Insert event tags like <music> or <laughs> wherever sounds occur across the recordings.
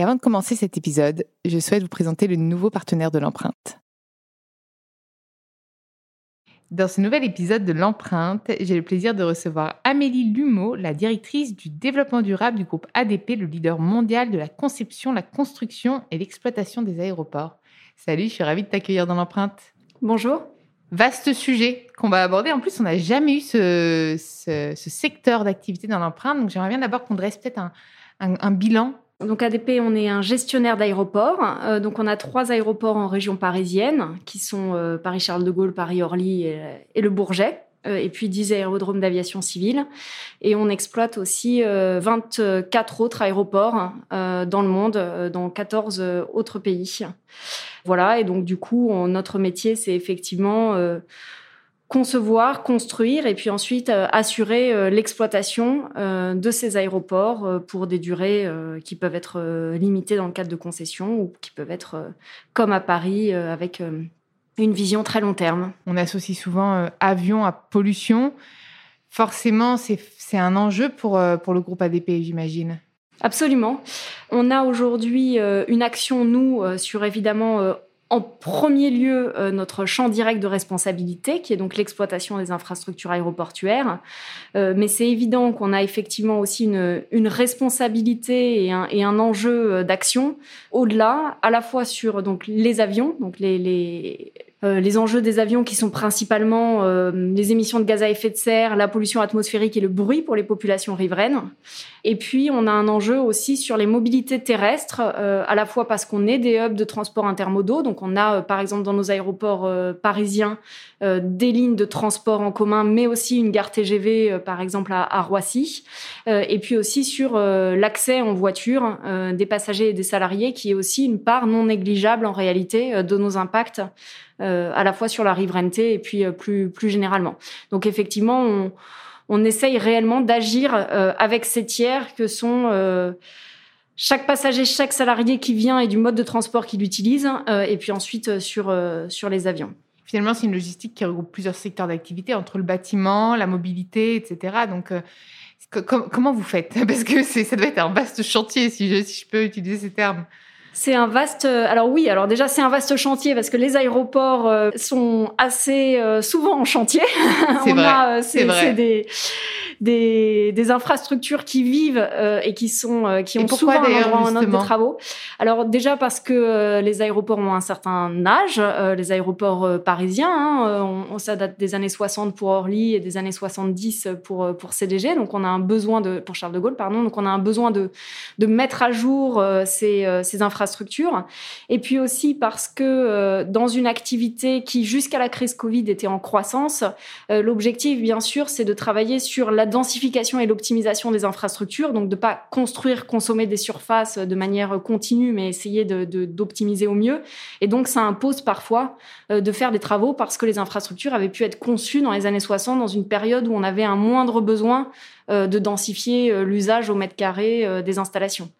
Et avant de commencer cet épisode, je souhaite vous présenter le nouveau partenaire de l'empreinte. Dans ce nouvel épisode de l'empreinte, j'ai le plaisir de recevoir Amélie Lumeau, la directrice du développement durable du groupe ADP, le leader mondial de la conception, la construction et l'exploitation des aéroports. Salut, je suis ravie de t'accueillir dans l'empreinte. Bonjour. Vaste sujet qu'on va aborder. En plus, on n'a jamais eu ce, ce- ce secteur d'activité dans l'empreinte. Donc, j'aimerais bien d'abord qu'on dresse peut-être un, un- un bilan Donc ADP, on est un gestionnaire d'aéroports. Euh, donc on a trois aéroports en région parisienne, qui sont euh, Paris-Charles de Gaulle, Paris-Orly et, le Bourget. Euh, et puis 10 aérodromes d'aviation civile. Et on exploite aussi euh, 24 autres aéroports euh, dans le monde, euh, dans 14 euh, autres pays. Voilà, et donc du coup, notre métier, c'est effectivement euh, concevoir, construire et puis ensuite euh, assurer euh, l'exploitation euh, de ces aéroports pour des durées qui peuvent être limitées dans le cadre de concessions ou qui peuvent être comme à Paris avec une vision très long terme. On associe souvent avion à pollution. Forcément, c'est un enjeu pour, pour le groupe ADP, j'imagine. Absolument. On a aujourd'hui une action, nous, sur évidemment, en premier lieu, euh, notre champ direct de responsabilité, qui est donc l'exploitation des infrastructures aéroportuaires. Euh, mais c'est évident qu'on a effectivement aussi une, responsabilité et un, enjeu euh, d'action au-delà, à la fois sur donc, les avions, donc les, euh, les enjeux des avions qui sont principalement euh, les émissions de gaz à effet de serre, la pollution atmosphérique et le bruit pour les populations riveraines. Et puis, on a un enjeu aussi sur les mobilités terrestres, euh, à la fois parce qu'on est des hubs de transport intermodaux. Donc, on a, euh, par exemple, dans nos aéroports euh, parisiens, des lignes de transport en commun, mais aussi une gare TGV, par exemple, à, à Roissy. Et puis aussi sur l'accès en voiture des passagers et des salariés, qui est aussi une part non négligeable, en réalité, de nos impacts, à la fois sur la riverainté et puis euh, plus, plus généralement. Donc, effectivement, on on essaye réellement d'agir euh, avec ces tiers que sont euh, chaque passager, chaque salarié qui vient et du mode de transport qu'il utilise, euh, et puis ensuite euh, sur, euh, sur les avions. Finalement, c'est une logistique qui regroupe plusieurs secteurs d'activité, entre le bâtiment, la mobilité, etc. Donc, euh, co- com- comment vous faites? <laughs> Parce que ça doit être un vaste chantier, si je, si je peux utiliser ces termes. C'est un vaste. euh, Alors oui, alors déjà c'est un vaste chantier parce que les aéroports euh, sont assez euh, souvent en chantier. <laughs> C'est euh, vrai. c'est des, des des infrastructures qui vivent euh, et qui sont euh, qui ont souvent un endroit ou un autre de justement travaux. Alors déjà parce que euh, les aéroports ont un certain âge, les aéroports parisiens, hein, on, on- ça date des années 60 pour Orly et des années 70 pour pour CDG, donc on a un besoin de pour Charles de Gaulle pardon, donc on a un besoin de de mettre à jour ces ces infrastructures. Et puis aussi parce que dans une activité qui jusqu'à la crise Covid était en croissance, l'objectif bien sûr c'est de travailler sur la densification et l'optimisation des infrastructures, donc de pas construire, consommer des surfaces de manière continue, mais essayer d'optimiser au mieux. Et donc ça impose parfois euh, de faire des travaux parce que les infrastructures avaient pu être conçues dans les années 60 dans une période où on avait un moindre besoin de densifier euh, l'usage au mètre carré euh, des installations.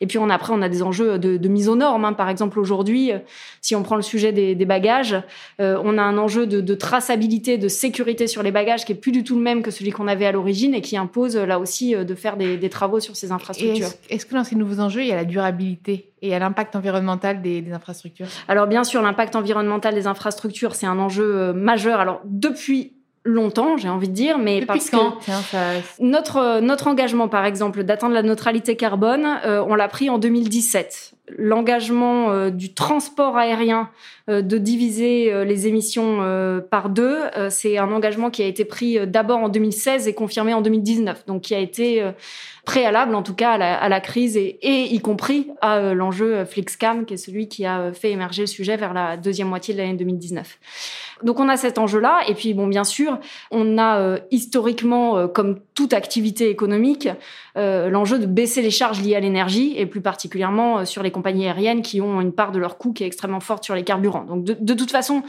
Et puis on, après, on a des enjeux de, de mise aux normes. hein. Par exemple, aujourd'hui, euh, si on prend le sujet des, des bagages, euh, on a un enjeu de, de traçabilité, de sécurité sur les bagages qui est plus du tout le même que celui qu'on avait à l'origine et qui impose euh, là aussi euh, de faire des, des travaux sur ces infrastructures. Est-ce que dans ces nouveaux enjeux, il y a la durabilité et l'impact environnemental des, des infrastructures? Alors bien sûr, l'impact environnemental des infrastructures, c'est un enjeu euh, majeur. Alors depuis longtemps, j'ai envie de dire, mais Depuis parce que Tiens, ça- notre, notre engagement, par exemple, d'atteindre la neutralité carbone, euh, on l'a pris en 2017. L'engagement euh, du transport aérien euh, de diviser euh, les émissions euh, par deux, euh, c'est un engagement qui a été pris euh, d'abord en 2016 et confirmé en 2019, donc qui a été euh, préalable en tout cas à la, à la crise et, et y compris à euh, l'enjeu euh, Flixcam, qui est celui qui a euh, fait émerger le sujet vers la deuxième moitié de l'année 2019. Donc on a cet enjeu-là, et puis bon, bien sûr, on a euh, historiquement, euh, comme toute activité économique, euh, l'enjeu de baisser les charges liées à l'énergie, et plus particulièrement sur les compagnies aériennes qui ont une part de leur coût qui est extrêmement forte sur les carburants. Donc de toute façon,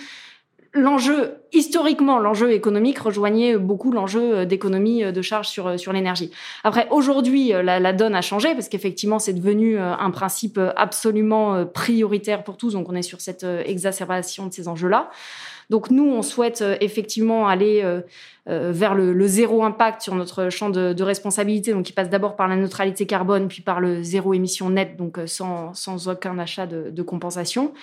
l'enjeu, historiquement, l'enjeu économique rejoignait beaucoup l'enjeu euh, d'économie euh, de charges sur, euh, sur l'énergie. Après, aujourd'hui, la, la donne a changé parce qu'effectivement, c'est devenu un principe absolument prioritaire pour tous. Donc, on est sur cette exacerbation de ces enjeux-là. Donc, nous, on souhaite effectivement aller vers le, le zéro impact sur notre champ de, de responsabilité, donc qui passe d'abord par la neutralité carbone, puis par le zéro émission net, donc sans, sans aucun achat de, de compensation.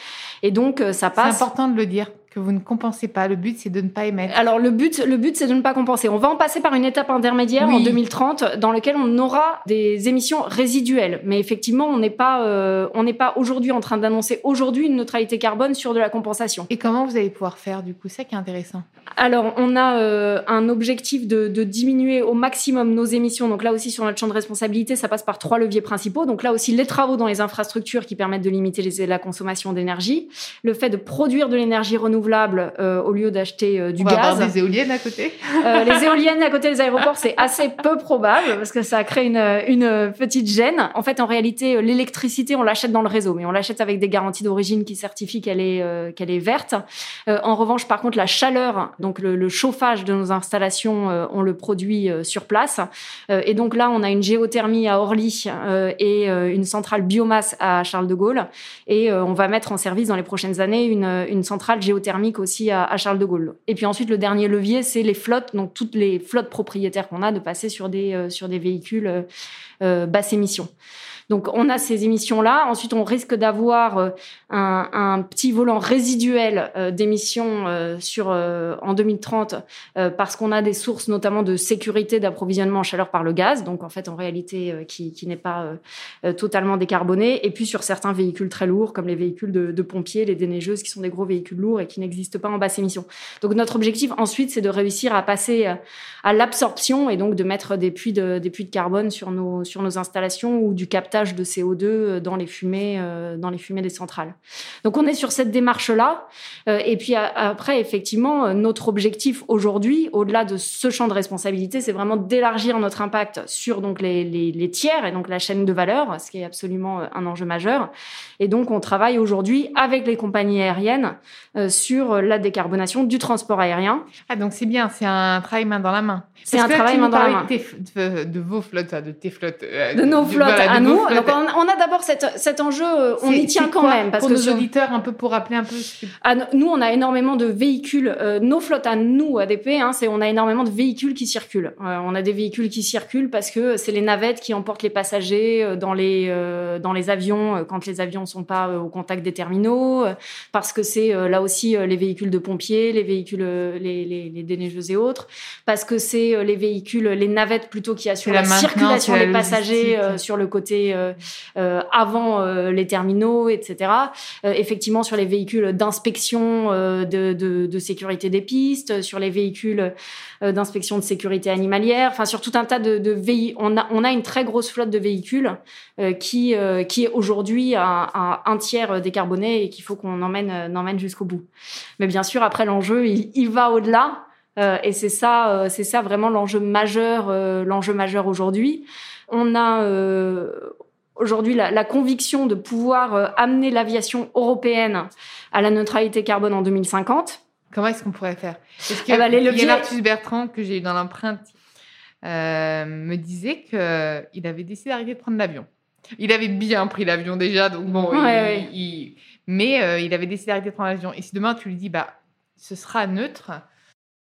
Et donc, ça C'est passe. important de le dire, que vous ne compensez pas. Le but, c'est de ne pas émettre. Alors le but, le but, c'est de ne pas compenser. On va en passer par une étape intermédiaire Oui. en 2030, dans lequel on aura des émissions résiduelles. Mais effectivement, on n'est pas, euh, on n'est pas aujourd'hui en train d'annoncer aujourd'hui une neutralité carbone sur de la compensation. Et comment vous allez pouvoir faire, du coup? C'est ça qui est intéressant. Alors, on a euh, un objectif de, de diminuer au maximum nos émissions. Donc là aussi, sur notre champ de responsabilité, ça passe par trois leviers principaux. Donc là aussi, les travaux dans les infrastructures qui permettent de limiter les- la consommation d'énergie, le fait de produire de l'énergie renouvelable euh, au lieu d'acheter euh, du On va gaz. avoir des éoliennes à côté. Euh, les éoliennes à côté des aéroports, c'est assez peu probable parce que ça crée une, une petite gêne. En fait, en réalité, l'électricité, on l'achète dans le réseau, mais on l'achète avec des garanties d'origine qui certifient qu'elle est, qu'elle est verte. En revanche, par contre, la chaleur, donc le, le chauffage de nos installations, on le produit sur place. Et donc là, on a une géothermie à Orly et une centrale biomasse à Charles de Gaulle. Et on va mettre en service dans les prochaines années une, une centrale géothermique aussi à, Charles de Gaulle. Et puis ensuite, le dernier levier, c'est les flottes, donc toutes les flottes propriétaires qu'on a, de passer sur des, euh, sur des véhicules euh, euh, basse émission. Donc on a ces émissions-là. Ensuite, on risque d'avoir un, petit volant résiduel d'émissions sur en 2030 euh, parce qu'on a des sources notamment de sécurité d'approvisionnement en chaleur par le gaz. Donc en fait, en réalité, qui, qui n'est pas totalement décarboné. Et puis sur certains véhicules très lourds, comme les véhicules de, de pompiers, les déneigeuses, qui sont des gros véhicules lourds et qui n'existent pas en basse émission. Donc notre objectif ensuite, c'est de réussir à passer euh, à l'absorption et donc de mettre des puits de, carbone sur nos, sur installations ou du captage de CO2 euh, dans les fumées, euh, dans les fumées des centrales. Donc on est sur cette démarche-là. Et puis après, effectivement, notre objectif aujourd'hui, au-delà de ce champ de responsabilité, c'est vraiment d'élargir notre impact sur donc les, les, tiers et donc la chaîne de valeur, ce qui est absolument un enjeu majeur. Et donc on travaille aujourd'hui avec les compagnies aériennes euh, sur la décarbonation du transport aérien. Ah, donc c'est bien, c'est un travail main dans la main. C'est un travail main dans la main. De, vos flottes, de tes flottes. euh, de nos flottes voilà, à nous. flottes. Donc on, on a d'abord cet enjeu, euh, on y tient quand quoi même parce pour que nos auditeurs, un peu pour rappeler un peu. ce que- Ah, nous, on a énormément de véhicules. euh, nos flottes à nous, ADP, hein, c'est on a énormément de véhicules qui circulent. Euh, on a des véhicules qui circulent parce que c'est les navettes qui emportent les passagers dans les dans les avions quand les avions sont pas au contact des terminaux. parce que c'est là aussi les véhicules de pompiers, les véhicules, euh, les, les, les déneigeuses et autres. Parce que c'est euh, les véhicules, les navettes plutôt qui assurent la circulation la des passagers euh, sur le côté euh, euh, avant euh, les terminaux, etc. Euh, effectivement sur les véhicules d'inspection euh, de, de, de sécurité des pistes, sur les véhicules euh, d'inspection de sécurité animalière, enfin sur tout un tas de, de véhicules. On a, on a une très grosse flotte de véhicules euh, qui, euh, qui est aujourd'hui à, à un tiers décarboné et qu'il faut qu'on emmène, euh, emmène jusqu'au bout. Mais bien sûr, après l'enjeu, il, il va au-delà. Euh, et c'est ça, euh, c'est ça vraiment l'enjeu majeur, euh, l'enjeu majeur aujourd'hui. On a aujourd'hui la, la conviction de pouvoir amener l'aviation européenne à la neutralité carbone en 2050. Comment est-ce qu'on pourrait faire? Parce que Eh ben, les leviers- Yann Arthus Bertrand, que j'ai eu dans l'empreinte, me disait qu'il avait décidé d'arrêter de prendre l'avion. Il avait bien pris l'avion déjà, donc bon. il- ouais. il- mais euh, il avait décidé d'arrêter de prendre l'avion. Et si demain tu lui dis, bah, ce sera neutre,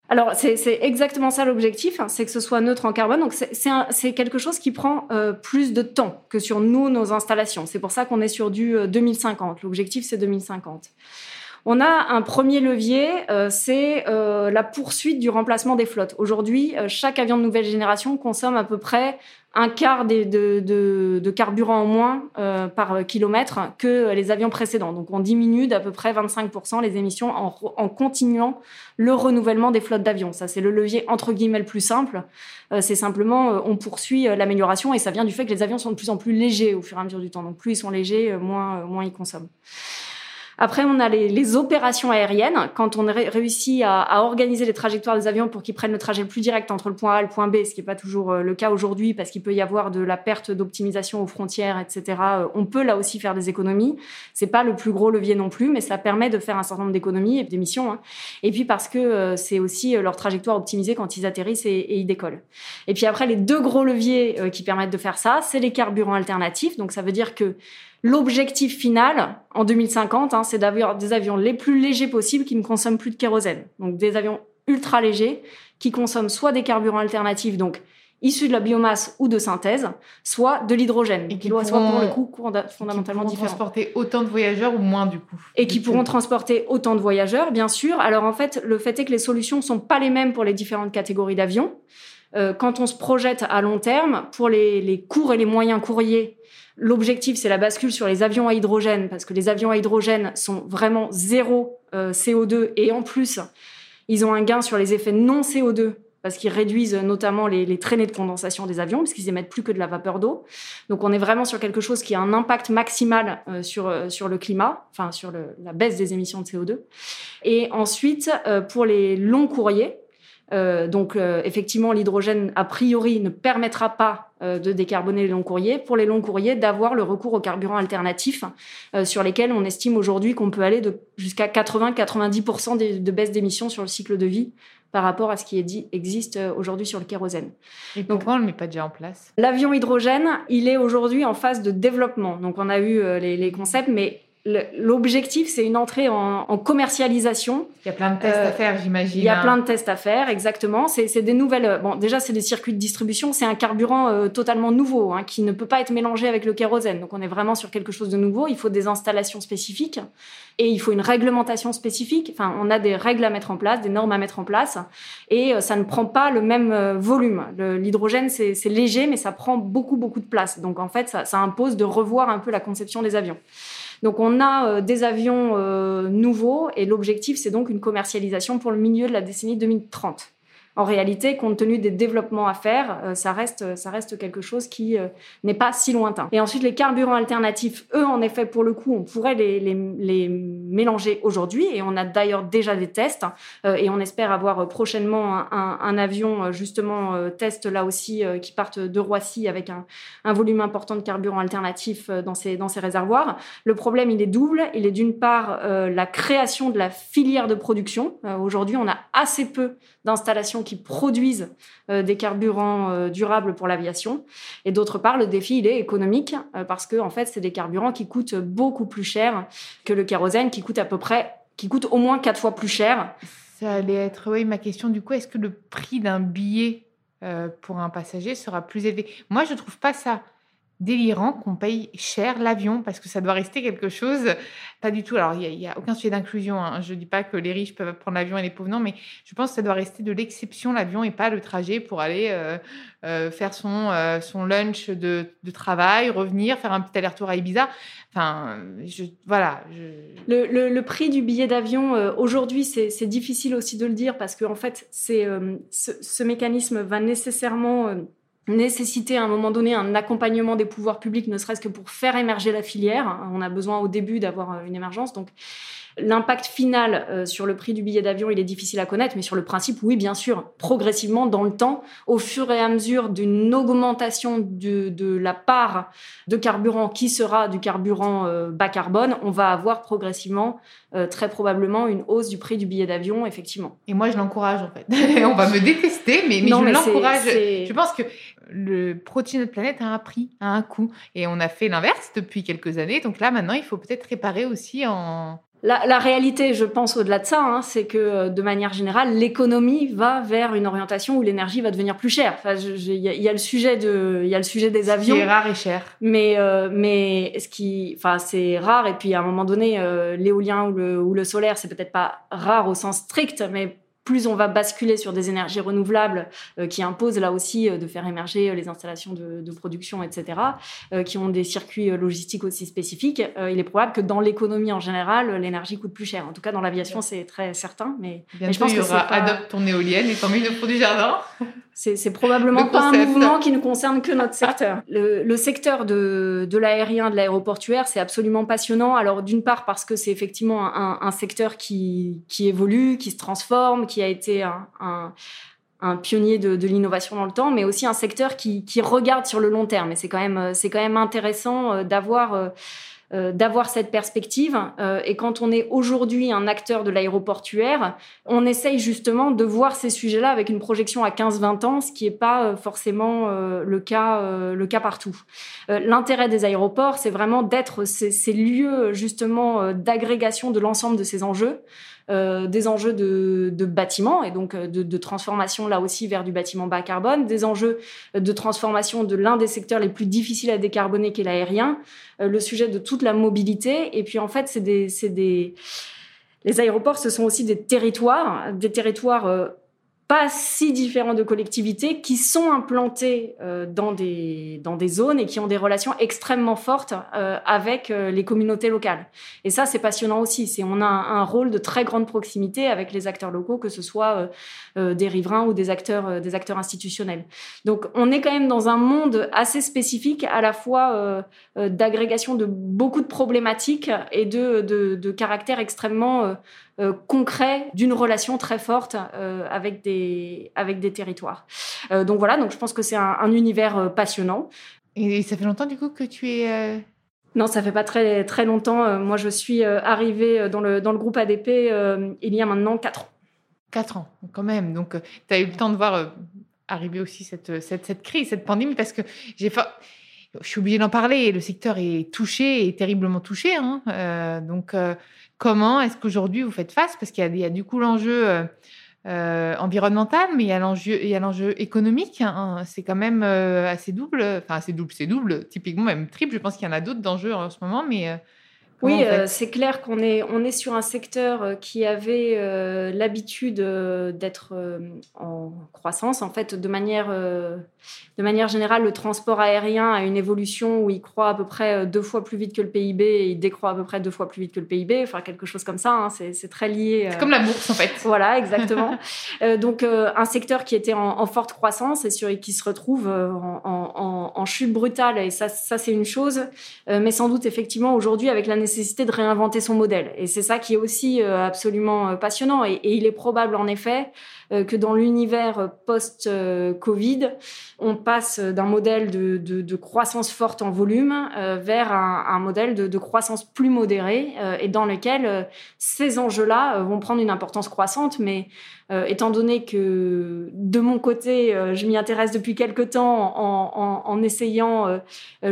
Alors c'est exactement ça l'objectif, hein, c'est que ce soit neutre en carbone. Donc c'est- quelque chose qui prend euh, plus de temps que sur nous nos installations. C'est pour ça qu'on est sur du euh, 2050. L'objectif c'est 2050. On a un premier levier, euh, c'est euh, la poursuite du remplacement des flottes. Aujourd'hui, euh, chaque avion de nouvelle génération consomme à peu près un quart de, de, de, carburant en moins euh, par kilomètre que les avions précédents. Donc on diminue d'à peu près 25% les émissions en, en, continuant le renouvellement des flottes d'avions. Ça, c'est le levier entre guillemets le plus simple. Euh, c'est simplement, euh, on poursuit l'amélioration et ça vient du fait que les avions sont de plus en plus légers au fur et à mesure du temps. Donc plus ils sont légers, moins, moins ils consomment. Après, on a les, opérations aériennes. Quand on réussit à, à, organiser les trajectoires des avions pour qu'ils prennent le trajet le plus direct entre le point A et le point B, ce qui n'est pas toujours euh, le cas aujourd'hui parce qu'il peut y avoir de la perte d'optimisation aux frontières, etc. Euh, on peut là aussi faire des économies. C'est pas le plus gros levier non plus, mais ça permet de faire un certain nombre d'économies et d'émissions. Hein. Et puis parce que euh, c'est aussi leur trajectoire optimisée quand ils atterrissent et, et, ils décollent. Et puis après, les deux gros leviers qui permettent de faire ça, c'est les carburants alternatifs. Donc ça veut dire que L'objectif final en 2050, hein, c'est d'avoir des avions les plus légers possibles qui ne consomment plus de kérosène. Donc des avions ultra légers qui consomment soit des carburants alternatifs, donc issus de la biomasse ou de synthèse, soit de l'hydrogène, et qui doit soit pour le coup fondamentalement qui différent. transporter autant de voyageurs ou moins du coup. Et qui pourront transporter autant de voyageurs, bien sûr. Alors en fait, le fait est que les solutions sont pas les mêmes pour les différentes catégories d'avions. Euh, quand on se projette à long terme, pour les, les courts et les moyens courriers, L'objectif, c'est la bascule sur les avions à hydrogène, parce que les avions à hydrogène sont vraiment zéro euh, CO2, et en plus, ils ont un gain sur les effets non CO2, parce qu'ils réduisent notamment les, traînées de condensation des avions, parce qu'ils émettent plus que de la vapeur d'eau. Donc on est vraiment sur quelque chose qui a un impact maximal euh, sur, euh, sur le climat, enfin sur la baisse des émissions de CO2. Et ensuite, euh, pour les longs courriers, euh, donc euh, effectivement, l'hydrogène, a priori, ne permettra pas euh, de décarboner les longs courriers. Pour les longs courriers, d'avoir le recours aux carburants alternatifs, sur lesquels on estime aujourd'hui qu'on peut aller jusqu'à 80-90% de, de baisse d'émissions sur le cycle de vie par rapport à ce qui est dit, existe aujourd'hui sur le kérosène. Et pourquoi on ne le met pas déjà en place? L'avion hydrogène, il est aujourd'hui en phase de développement. Donc on a eu les, les concepts, mais L'objectif, c'est une entrée en, en, commercialisation. Il y a plein de tests euh, à faire, j'imagine. Il y a plein de tests à faire, exactement. C'est des nouvelles. Bon, déjà, c'est des circuits de distribution. C'est un carburant euh, totalement nouveau, hein, qui ne peut pas être mélangé avec le kérosène. Donc, on est vraiment sur quelque chose de nouveau. Il faut des installations spécifiques et il faut une réglementation spécifique. Enfin, on a des règles à mettre en place, des normes à mettre en place, et euh, ça ne prend pas le même euh, volume. L'hydrogène, c'est léger, mais ça prend beaucoup, beaucoup de place. Donc, en fait, ça, ça impose de revoir un peu la conception des avions. Donc on a euh, des avions euh, nouveaux et l'objectif c'est donc une commercialisation pour le milieu de la décennie 2030 en réalité, compte tenu des développements à faire, euh, ça reste, ça reste quelque chose qui euh, n'est pas si lointain. Et ensuite, les carburants alternatifs, eux, en effet, pour le coup, on pourrait les, les, les mélanger aujourd'hui, et on a d'ailleurs déjà des tests, euh, et on espère avoir prochainement un, un, avion, justement, test là aussi, qui parte de Roissy avec un, un volume important de carburant alternatif dans ces, dans ces réservoirs. Le problème, il est double. Il est d'une part la création de la filière de production. aujourd'hui, on a assez peu d'installations qui produisent euh, des carburants euh, durables pour l'aviation. Et d'autre part, le défi, il est économique euh, parce que, en fait, c'est des carburants qui coûtent beaucoup plus cher que le kérosène, qui coûte à peu près, qui coûte au moins quatre fois plus cher. Ça allait être, oui, ma question du coup, est-ce que le prix d'un billet pour un passager sera plus élevé? Moi, je trouve pas ça délirant qu'on paye cher l'avion parce que ça doit rester quelque chose. Pas du tout. Alors, il n'y a, aucun sujet d'inclusion. Hein. Je ne dis pas que les riches peuvent prendre l'avion et les pauvres non, mais je pense que ça doit rester de l'exception l'avion et pas le trajet pour aller euh, euh, faire son, euh, son lunch de, de, travail, revenir, faire un petit aller-retour à Ibiza. Enfin, voilà. Le, le, prix du billet d'avion, aujourd'hui, c'est difficile aussi de le dire parce qu'en en fait, c'est ce, ce, mécanisme va nécessairement nécessiter à un moment donné un accompagnement des pouvoirs publics, ne serait-ce que pour faire émerger la filière. On a besoin au début d'avoir euh, une émergence. Donc, L'impact final euh, sur le prix du billet d'avion, il est difficile à connaître, mais sur le principe, oui, bien sûr, progressivement dans le temps, au fur et à mesure d'une augmentation de, de, la part de carburant qui sera du carburant euh, bas carbone, on va avoir progressivement, très probablement, une hausse du prix du billet d'avion, effectivement. Et moi, je l'encourage en fait. <laughs> on va me détester, mais, mais non, je l'encourage. Je pense que le protéger notre planète a un prix, a un coût, et on a fait l'inverse depuis quelques années. Donc là, maintenant, il faut peut-être réparer aussi en la, réalité, je pense au-delà de ça, hein, c'est que euh, de manière générale, l'économie va vers une orientation où l'énergie va devenir plus chère. Enfin, il y, a le sujet de, il y a le sujet des avions. Ce qui est rare et cher. Mais euh, mais ce qui, enfin, c'est rare et puis à un moment donné, euh, l'éolien ou le, ou le solaire, c'est peut-être pas rare au sens strict, mais plus on va basculer sur des énergies renouvelables euh, qui imposent là aussi euh, de faire émerger euh, les installations de, production, etc., qui ont des circuits logistiques aussi spécifiques, il est probable que dans l'économie en général, l'énergie coûte plus cher. En tout cas, dans l'aviation, c'est très certain. Mais, je pense il y aura adopte ton éolienne et pour du jardin. C'est probablement pas un mouvement qui ne concerne que notre secteur. Le, secteur de, de l'aérien, de l'aéroportuaire, c'est absolument passionnant. Alors d'une part parce que c'est effectivement un, un, secteur qui, qui évolue, qui se transforme, qui a été un, un, pionnier de, l'innovation dans le temps, mais aussi un secteur qui, qui regarde sur le long terme. Et c'est quand même, c'est quand même intéressant euh, d'avoir euh, euh, d'avoir cette perspective. et quand on est aujourd'hui un acteur de l'aéroportuaire, on essaye justement de voir ces sujets-là avec une projection à 15-20 ans, ce qui n'est pas forcément le, cas, le cas partout. L'intérêt des aéroports, c'est vraiment d'être ces, ces, lieux justement d'agrégation de l'ensemble de ces enjeux. Euh, des enjeux de, de bâtiment et donc euh, de, transformation là aussi vers du bâtiment bas carbone, des enjeux de transformation de l'un des secteurs les plus difficiles à décarboner qui est l'aérien, euh, le sujet de toute la mobilité. Et puis en fait c'est des, des les aéroports ce sont aussi des territoires, des territoires pas si différents de collectivités qui sont implantées euh, dans des dans des zones et qui ont des relations extrêmement fortes euh, avec euh, les communautés locales. Et ça, c'est passionnant aussi. C'est on a un, rôle de très grande proximité avec les acteurs locaux, que ce soit des riverains ou des acteurs des acteurs institutionnels. Donc, on est quand même dans un monde assez spécifique, à la fois d'agrégation de beaucoup de problématiques et de de, de caractère extrêmement euh, concret d'une relation très forte euh, avec des avec des territoires. Euh, donc voilà, donc je pense que c'est un, un, univers passionnant. Et ça fait longtemps du coup que tu es non, ça fait pas très très longtemps. Moi, je suis arrivée dans le dans le groupe ADP il y a maintenant quatre ans. Quatre ans, quand même. Donc, tu as eu le temps de voir arriver aussi cette, cette, cette crise, cette pandémie, parce que j'ai je suis obligée d'en parler. Le secteur est touché, est terriblement touché. Hein. donc, Comment est-ce qu'aujourd'hui vous faites face? Parce qu'il y, a du coup l'enjeu euh, euh, environnemental, mais il y a l'enjeu, économique. Hein. C'est quand même euh, assez double. Enfin, assez double, c'est double. Typiquement, même triple. Je pense qu'il y en a d'autres d'enjeux en ce moment, mais oui, euh, c'est clair qu'on est, on est sur un secteur euh, qui avait euh, l'habitude d'être en croissance. En fait, de manière, de manière générale, le transport aérien a une évolution où il croît à peu près deux fois plus vite que le PIB et il décroît à peu près deux fois plus vite que le PIB. Enfin, quelque chose comme ça. Hein. c'est très lié. C'est comme la bourse, en fait. <laughs> Voilà, exactement. <laughs> donc, un secteur qui était en, forte croissance et sur, qui se retrouve en, en, en, chute brutale. Et ça, ça c'est une chose. mais sans doute, effectivement, aujourd'hui, avec la nécessité de réinventer son modèle. Et c'est ça qui est aussi euh, absolument euh, passionnant. Et, il est probable, en effet, que dans l'univers post-Covid, on passe d'un modèle de, croissance forte en volume vers un, modèle de, croissance plus modérée et dans lequel ces enjeux-là vont prendre une importance croissante, mais euh, étant donné que de mon côté, euh, je m'y intéresse depuis quelque temps en, essayant euh,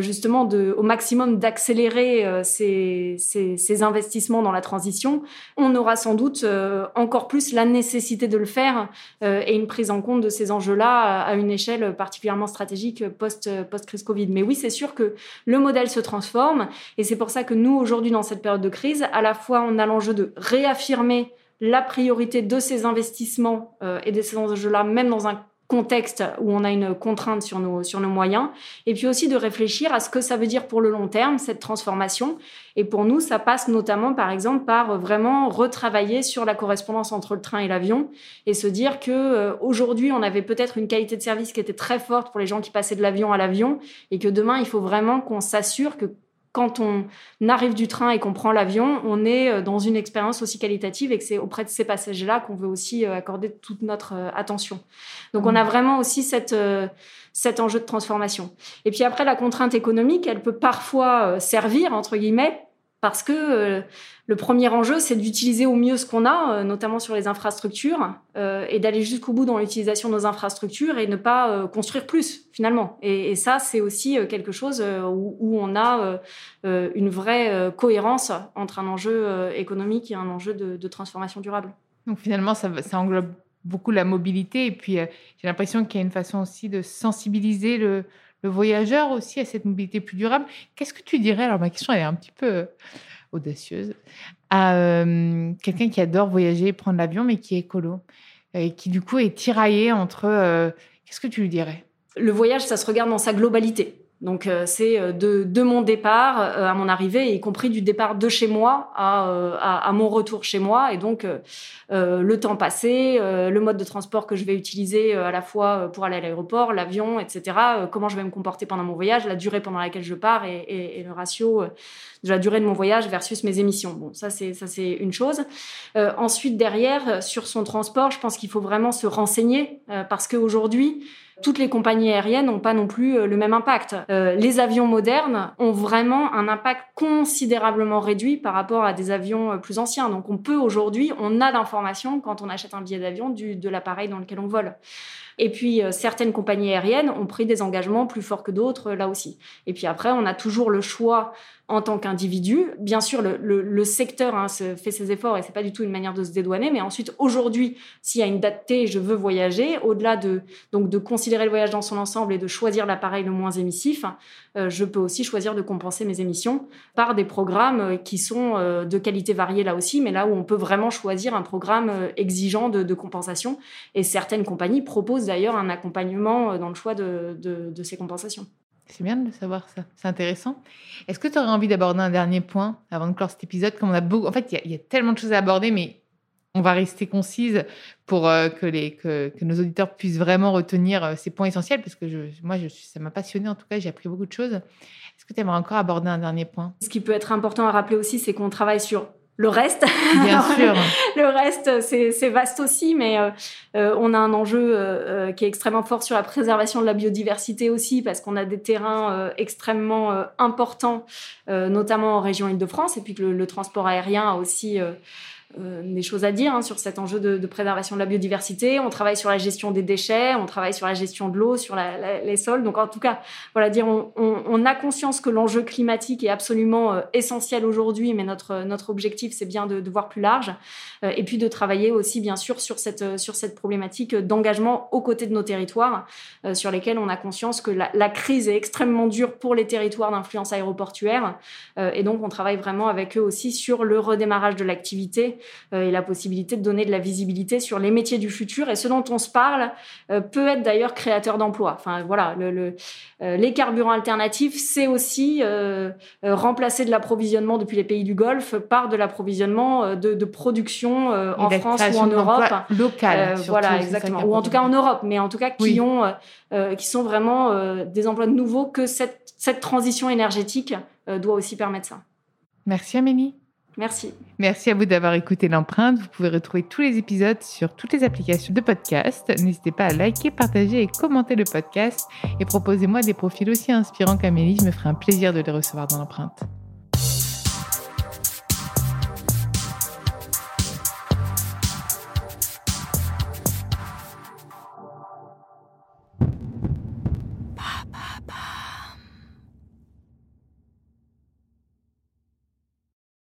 justement au maximum d'accélérer ces, investissements dans la transition, on aura sans doute encore plus la nécessité de le faire et une prise en compte de ces enjeux-là à une échelle particulièrement stratégique post, post-crise Covid. Mais oui, c'est sûr que le modèle se transforme et c'est pour ça que nous, aujourd'hui, dans cette période de crise, à la fois on a l'enjeu de réaffirmer la priorité de ces investissements euh, et de ces enjeux-là, même dans un contexte où on a une contrainte sur nos, sur nos moyens, et puis aussi de réfléchir à ce que ça veut dire pour le long terme, cette transformation. Et pour nous, ça passe notamment, par exemple, par vraiment retravailler sur la correspondance entre le train et l'avion, et se dire que euh, aujourd'hui, on avait peut-être une qualité de service qui était très forte pour les gens qui passaient de l'avion à l'avion, et que demain, il faut vraiment qu'on s'assure que quand on arrive du train et qu'on prend l'avion, on est euh, dans une expérience aussi qualitative et que c'est auprès de ces passagers-là qu'on veut aussi euh, accorder toute notre euh, attention. Donc on a mmh. vraiment aussi cette, cet enjeu de transformation. Et puis après, la contrainte économique, elle peut parfois servir, entre guillemets, parce que euh, le premier enjeu, c'est d'utiliser au mieux ce qu'on a, euh, notamment sur les infrastructures, euh, et d'aller jusqu'au bout dans l'utilisation de nos infrastructures et ne pas construire plus, finalement. Et, ça, c'est aussi quelque chose où, on a une vraie cohérence entre un enjeu économique et un enjeu de, transformation durable. Donc finalement, ça, englobe beaucoup la mobilité, et puis j'ai l'impression qu'il y a une façon aussi de sensibiliser le, le voyageur aussi à cette mobilité plus durable. Qu'est-ce que tu dirais Alors ma question est un petit peu audacieuse à euh, quelqu'un qui adore voyager, prendre l'avion, mais qui est écolo et qui du coup est tiraillé entre. Euh, qu'est-ce que tu lui dirais? Le voyage, ça se regarde dans sa globalité. Donc euh, c'est euh, de, de, mon départ euh, à mon arrivée, y compris du départ de chez moi à, à, à mon retour chez moi. Et donc le temps passé, le mode de transport que je vais utiliser à la fois pour aller à l'aéroport, l'avion, etc. comment je vais me comporter pendant mon voyage, la durée pendant laquelle je pars et, et, et le ratio de la durée de mon voyage versus mes émissions. Bon, ça c'est ça c'est une chose. ensuite derrière sur son transport, je pense qu'il faut vraiment se renseigner parce qu'aujourd'hui toutes les compagnies aériennes n'ont pas non plus euh, le même impact. Euh, les avions modernes ont vraiment un impact considérablement réduit par rapport à des avions euh, plus anciens. Donc on peut aujourd'hui, on a d'informations quand on achète un billet d'avion de l'appareil dans lequel on vole. Et puis, certaines compagnies aériennes ont pris des engagements plus forts que d'autres, là aussi. Et puis après, on a toujours le choix en tant qu'individu. Bien sûr, le, le, le secteur hein, se fait ses efforts et c'est pas du tout une manière de se dédouaner. Mais ensuite, aujourd'hui, s'il y a une date T, je veux voyager, au-delà de donc de considérer le voyage dans son ensemble et de choisir l'appareil le moins émissif, euh, je peux aussi choisir de compenser mes émissions par des programmes euh, qui sont euh, de qualité variée là aussi, mais là où on peut vraiment choisir un programme exigeant de, compensation. Et certaines compagnies proposent d'ailleurs un accompagnement dans le choix de, ces compensations. C'est bien de savoir ça. C'est intéressant. Est-ce que tu aurais envie d'aborder un dernier point avant de clore cet épisode? Comme on a beaucoup... En fait, il y, a tellement de choses à aborder, mais on va rester concise pour euh, que, les, que, nos auditeurs puissent vraiment retenir euh, ces points essentiels, parce que je, moi, je, ça m'a passionné en tout cas, j'ai appris beaucoup de choses. Est-ce que tu aimerais encore aborder un dernier point? Ce qui peut être important à rappeler aussi, c'est qu'on travaille sur le reste. Bien <laughs> sûr. le reste, c'est vaste aussi, mais euh, on a un enjeu euh, qui est extrêmement fort sur la préservation de la biodiversité aussi, parce qu'on a des terrains extrêmement importants, notamment en région Île-de-France, et puis que le, le, transport aérien a aussi euh, des choses à dire hein, sur cet enjeu de, de, préservation de la biodiversité. On travaille sur la gestion des déchets, on travaille sur la gestion de l'eau, sur la, la, les sols. Donc en tout cas, voilà, dire on, on, on a conscience que l'enjeu climatique est absolument euh, essentiel aujourd'hui, mais notre notre objectif c'est bien de, de, voir plus large euh, et puis de travailler aussi bien sûr sur cette sur cette problématique d'engagement aux côtés de nos territoires, sur lesquels on a conscience que la, la, crise est extrêmement dure pour les territoires d'influence aéroportuaire et donc on travaille vraiment avec eux aussi sur le redémarrage de l'activité euh, et la possibilité de donner de la visibilité sur les métiers du futur. Et ce dont on se parle euh, peut être d'ailleurs créateur d'emplois. Enfin voilà, le, le, euh, les carburants alternatifs, c'est aussi remplacer de l'approvisionnement depuis les pays du Golfe par de l'approvisionnement de, de, production en France ou en Europe. Local. voilà, exactement. Ou en tout cas en Europe, mais en tout cas qui ont, qui sont vraiment des emplois nouveaux que cette, cette transition énergétique doit aussi permettre ça. Merci Amélie. Merci. Merci à vous d'avoir écouté l'empreinte. Vous pouvez retrouver tous les épisodes sur toutes les applications de podcast. N'hésitez pas à liker, partager et commenter le podcast. Et proposez-moi des profils aussi inspirants qu'Amélie. Je me ferai un plaisir de les recevoir dans l'empreinte.